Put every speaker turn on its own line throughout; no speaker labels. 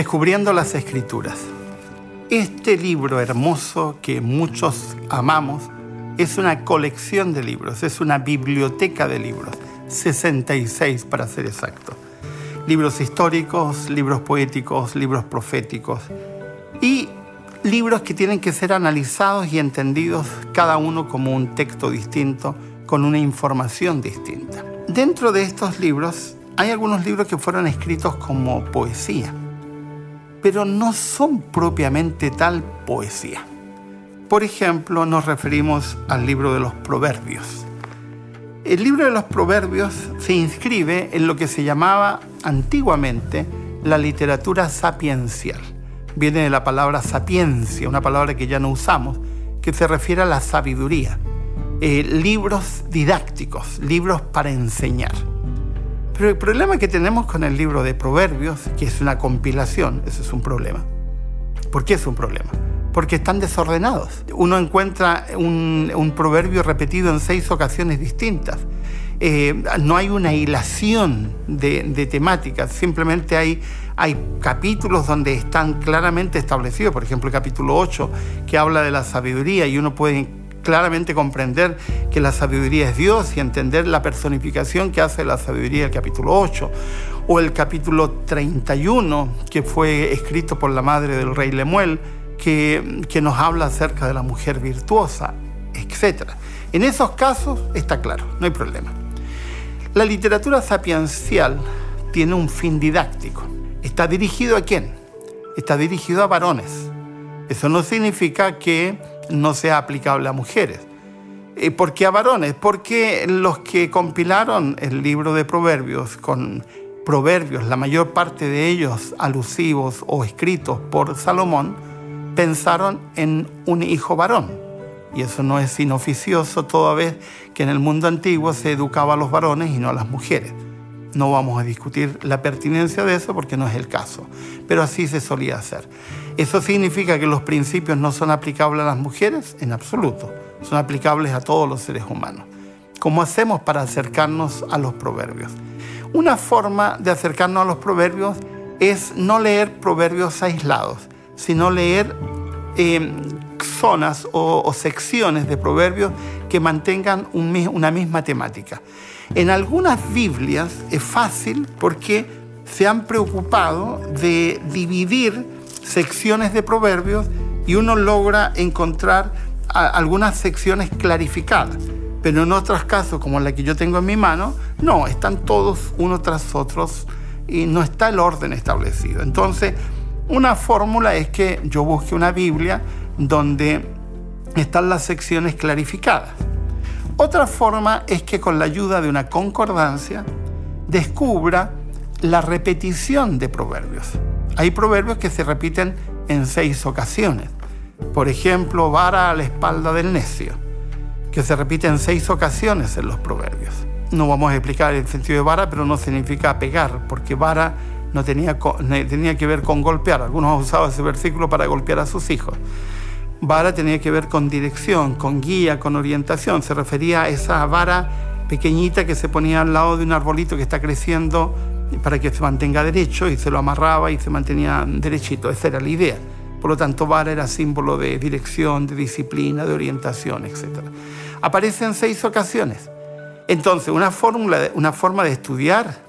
Descubriendo las Escrituras. Este libro hermoso que muchos amamos es una colección de libros, es una biblioteca de libros, 66 para ser exacto. Libros históricos, libros poéticos, libros proféticos y libros que tienen que ser analizados y entendidos cada uno como un texto distinto, con una información distinta. Dentro de estos libros hay algunos libros que fueron escritos como poesía pero no son propiamente tal poesía. Por ejemplo, nos referimos al libro de los Proverbios. El libro de los Proverbios se inscribe en lo que se llamaba antiguamente la literatura sapiencial. Viene de la palabra sapiencia, una palabra que ya no usamos, que se refiere a la sabiduría. Eh, libros didácticos, libros para enseñar. Pero el problema que tenemos con el libro de Proverbios, que es una compilación, eso es un problema. ¿Por qué es un problema? Porque están desordenados. Uno encuentra un, proverbio repetido en seis ocasiones distintas. Eh, no hay una hilación de, temáticas, simplemente hay, hay capítulos donde están claramente establecidos, por ejemplo el capítulo 8 que habla de la sabiduría y uno puede claramente comprender que la sabiduría es Dios y entender la personificación que hace la sabiduría el capítulo 8, o el capítulo 31, que fue escrito por la madre del rey Lemuel, que, que nos habla acerca de la mujer virtuosa, etc. En esos casos está claro, no hay problema. La literatura sapiencial tiene un fin didáctico. ¿Está dirigido a quién? Está dirigido a varones. Eso no significa que no sea aplicable a mujeres. Eh, ¿Por qué a varones? Porque los que compilaron el libro de Proverbios con proverbios, la mayor parte de ellos alusivos o escritos por Salomón, pensaron en un hijo varón. Y eso no es inoficioso toda vez que en el mundo antiguo se educaba a los varones y no a las mujeres. No vamos a discutir la pertinencia de eso porque no es el caso, pero así se solía hacer. ¿Eso significa que los principios no son aplicables a las mujeres? En absoluto, son aplicables a todos los seres humanos. ¿Cómo hacemos para acercarnos a los proverbios? Una forma de acercarnos a los proverbios es no leer proverbios aislados, sino leer em, zonas o, secciones de proverbios que mantengan una misma temática. En algunas Biblias es fácil porque se han preocupado de dividir secciones de proverbios y uno logra encontrar algunas secciones clarificadas. Pero en otros casos, como la que yo tengo en mi mano, no, están todos uno tras otros y no está el orden establecido. Entonces, una fórmula es que yo busque una Biblia donde están las secciones clarificadas. Otra forma es que con la ayuda de una concordancia descubra la repetición de proverbios. Hay proverbios que se repiten en seis ocasiones. Por ejemplo, vara a la espalda del necio, que se repite en seis ocasiones en los proverbios. No vamos a explicar el sentido de vara, pero no significa pegar, porque vara no tenía, tenía que ver con golpear. Algunos han usado ese versículo para golpear a sus hijos. Vara tenía que ver con dirección, con guía, con orientación. Se refería a esa vara pequeñita que se ponía al lado de un arbolito que está creciendo para que se mantenga derecho y se lo amarraba y se mantenía derechito. Esa era la idea. Por lo tanto, vara era símbolo de dirección, de disciplina, de orientación, etc. Aparece en seis ocasiones. Entonces, una, fórmula, una forma de estudiar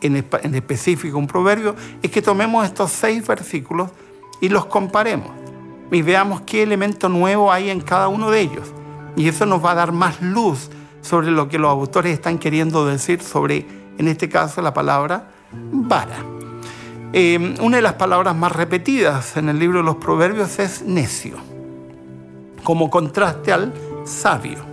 en, en específico un proverbio es que tomemos estos seis versículos y los comparemos y veamos qué elemento nuevo hay en cada uno de ellos. Y eso nos va a dar más luz sobre lo que los autores están queriendo decir sobre, en este caso, la palabra vara. Eh, una de las palabras más repetidas en el libro de los Proverbios es necio, como contraste al sabio.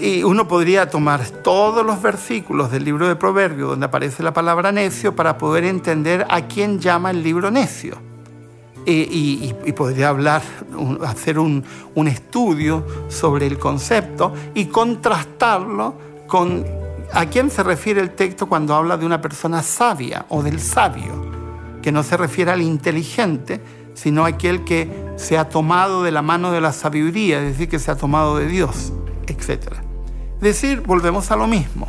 Y uno podría tomar todos los versículos del libro de Proverbios donde aparece la palabra necio para poder entender a quién llama el libro necio y, podría hablar, hacer un, estudio sobre el concepto y contrastarlo con a quién se refiere el texto cuando habla de una persona sabia o del sabio, que no se refiere al inteligente, sino a aquel que se ha tomado de la mano de la sabiduría, es decir, que se ha tomado de Dios, etc. Decir, volvemos a lo mismo.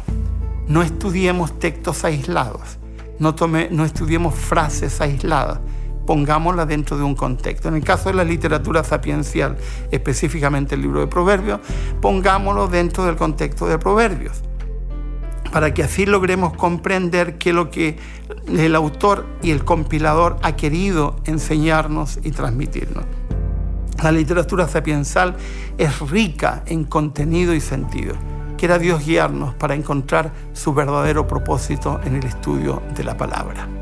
No estudiemos textos aislados, no, tome, no estudiemos frases aisladas, pongámosla dentro de un contexto. En el caso de la literatura sapiencial, específicamente el libro de Proverbios, pongámoslo dentro del contexto de Proverbios, para que así logremos comprender qué es lo que el autor y el compilador ha querido enseñarnos y transmitirnos. La literatura sapiencial es rica en contenido y sentido. Quiera Dios guiarnos para encontrar su verdadero propósito en el estudio de la palabra.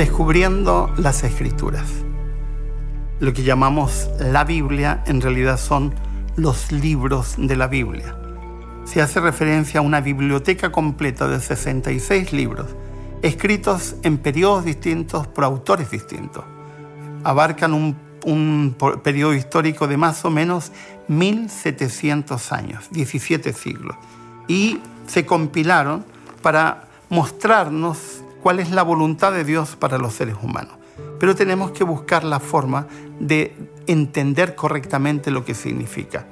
Descubriendo las escrituras. Lo que llamamos la Biblia en realidad son los libros de la Biblia se hace referencia a una biblioteca completa de 66 libros, escritos en periodos distintos por autores distintos. Abarcan un, periodo histórico de más o menos 1700 años, 17 siglos, y se compilaron para mostrarnos cuál es la voluntad de Dios para los seres humanos. Pero tenemos que buscar la forma de entender correctamente lo que significa.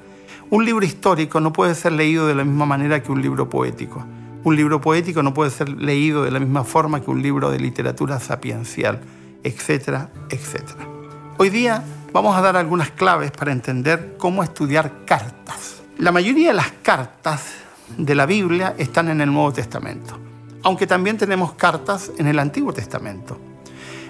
Un libro histórico no puede ser leído de la misma manera que un libro poético. Un libro poético no puede ser leído de la misma forma que un libro de literatura sapiencial, etcétera, etcétera. Hoy día vamos a dar algunas claves para entender cómo estudiar cartas. La mayoría de las cartas de la Biblia están en el Nuevo Testamento, aunque también tenemos cartas en el Antiguo Testamento.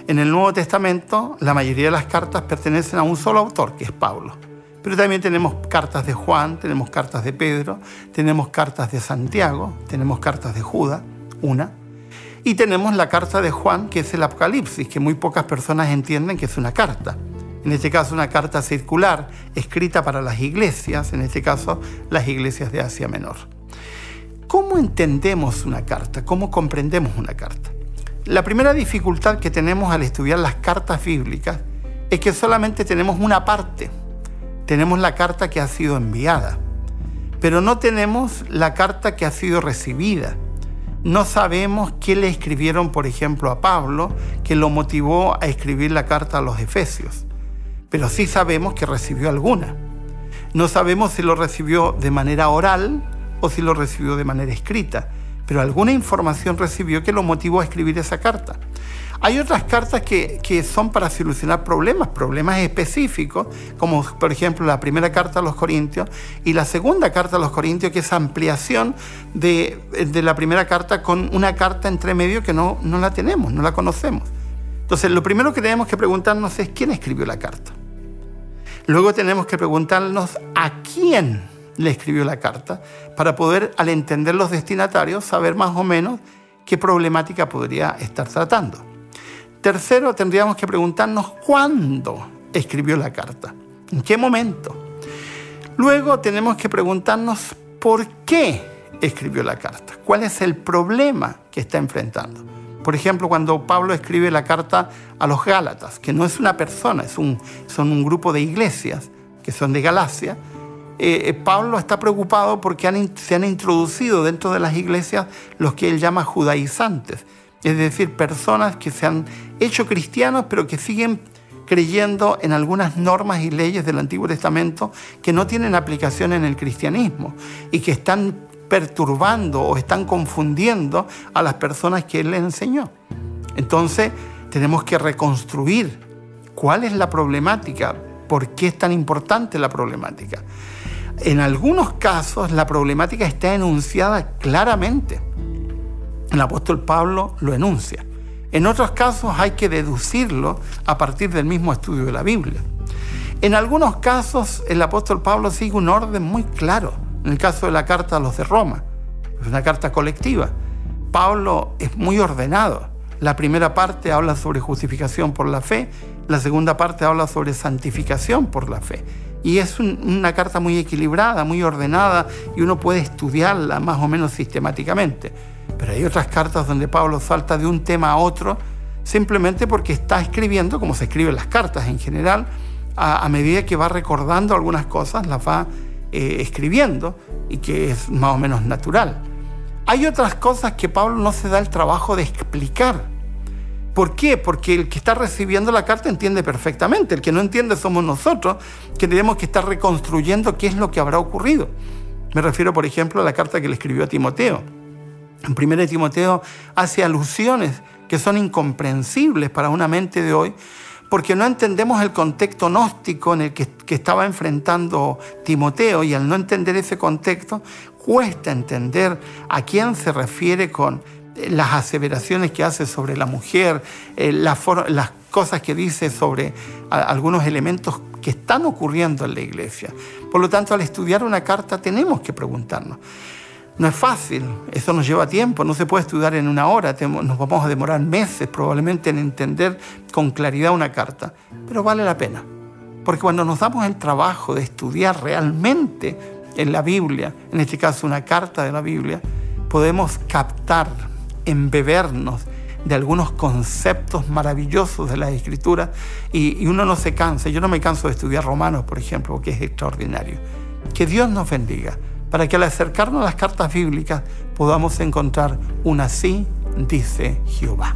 En el Nuevo Testamento, la mayoría de las cartas pertenecen a un solo autor, que es Pablo. Pero también tenemos cartas de Juan, tenemos cartas de Pedro, tenemos cartas de Santiago, tenemos cartas de Judas, una. Y tenemos la carta de Juan, que es el Apocalipsis, que muy pocas personas entienden que es una carta. En este caso, una carta circular, escrita para las iglesias, en este caso, las iglesias de Asia Menor. ¿Cómo entendemos una carta? ¿Cómo comprendemos una carta? La primera dificultad que tenemos al estudiar las cartas bíblicas es que solamente tenemos una parte tenemos la carta que ha sido enviada, pero no tenemos la carta que ha sido recibida. No sabemos qué le escribieron, por ejemplo, a Pablo, que lo motivó a escribir la carta a los Efesios, pero sí sabemos que recibió alguna. No sabemos si lo recibió de manera oral o si lo recibió de manera escrita, pero alguna información recibió que lo motivó a escribir esa carta. Hay otras cartas que, son para solucionar problemas, problemas específicos, como por ejemplo la primera carta a los Corintios y la segunda carta a los Corintios, que es ampliación de, la primera carta con una carta entre medio que no, no la tenemos, no la conocemos. Entonces, lo primero que tenemos que preguntarnos es quién escribió la carta. Luego tenemos que preguntarnos a quién le escribió la carta para poder, al entender los destinatarios, saber más o menos qué problemática podría estar tratando. Tercero, tendríamos que preguntarnos cuándo escribió la carta, en qué momento. Luego tenemos que preguntarnos por qué escribió la carta, cuál es el problema que está enfrentando. Por ejemplo, cuando Pablo escribe la carta a los Gálatas, que no es una persona, es un, son un grupo de iglesias que son de Galacia, eh, eh, Pablo está preocupado porque se han introducido dentro de las iglesias los que él llama judaizantes, es decir, personas que se han hecho cristianos pero que siguen creyendo en algunas normas y leyes del Antiguo Testamento que no tienen aplicación en el cristianismo y que están perturbando o están confundiendo a las personas que Él les enseñó. Entonces, tenemos que reconstruir cuál es la problemática, por qué es tan importante la problemática. En algunos casos, la problemática está enunciada claramente el apóstol Pablo lo enuncia. En otros casos hay que deducirlo a partir del mismo estudio de la Biblia. En algunos casos el apóstol Pablo sigue un orden muy claro. En el caso de la carta a los de Roma, es una carta colectiva. Pablo es muy ordenado. La primera parte habla sobre justificación por la fe, la segunda parte habla sobre santificación por la fe. Y es una carta muy equilibrada, muy ordenada, y uno puede estudiarla más o menos sistemáticamente. Pero hay otras cartas donde Pablo salta de un tema a otro simplemente porque está escribiendo, como se escriben las cartas en general, a, medida que va recordando algunas cosas, las va eh, escribiendo y que es más o menos natural. Hay otras cosas que Pablo no se da el trabajo de explicar, ¿Por qué? Porque el que está recibiendo la carta entiende perfectamente. El que no entiende somos nosotros, que tenemos que estar reconstruyendo qué es lo que habrá ocurrido. Me refiero, por ejemplo, a la carta que le escribió a Timoteo. En 1 Timoteo hace alusiones que son incomprensibles para una mente de hoy, porque no entendemos el contexto gnóstico en el que, que, estaba enfrentando Timoteo y al no entender ese contexto, cuesta entender a quién se refiere con las aseveraciones que hace sobre la mujer, eh, las cosas que dice sobre algunos elementos que están ocurriendo en la iglesia. Por lo tanto, al estudiar una carta tenemos que preguntarnos. No es fácil, eso nos lleva tiempo, no se puede estudiar en una hora, nos vamos a demorar meses probablemente en entender con claridad una carta, pero vale la pena. Porque cuando nos damos el trabajo de estudiar realmente en la Biblia, en este caso una carta de la Biblia, podemos captar embebernos de algunos conceptos maravillosos de la escritura y, y, uno no se cansa. Yo no me canso de estudiar Romanos, por ejemplo, porque es extraordinario. Que Dios nos bendiga para que al acercarnos a las cartas bíblicas podamos encontrar un así, dice Jehová.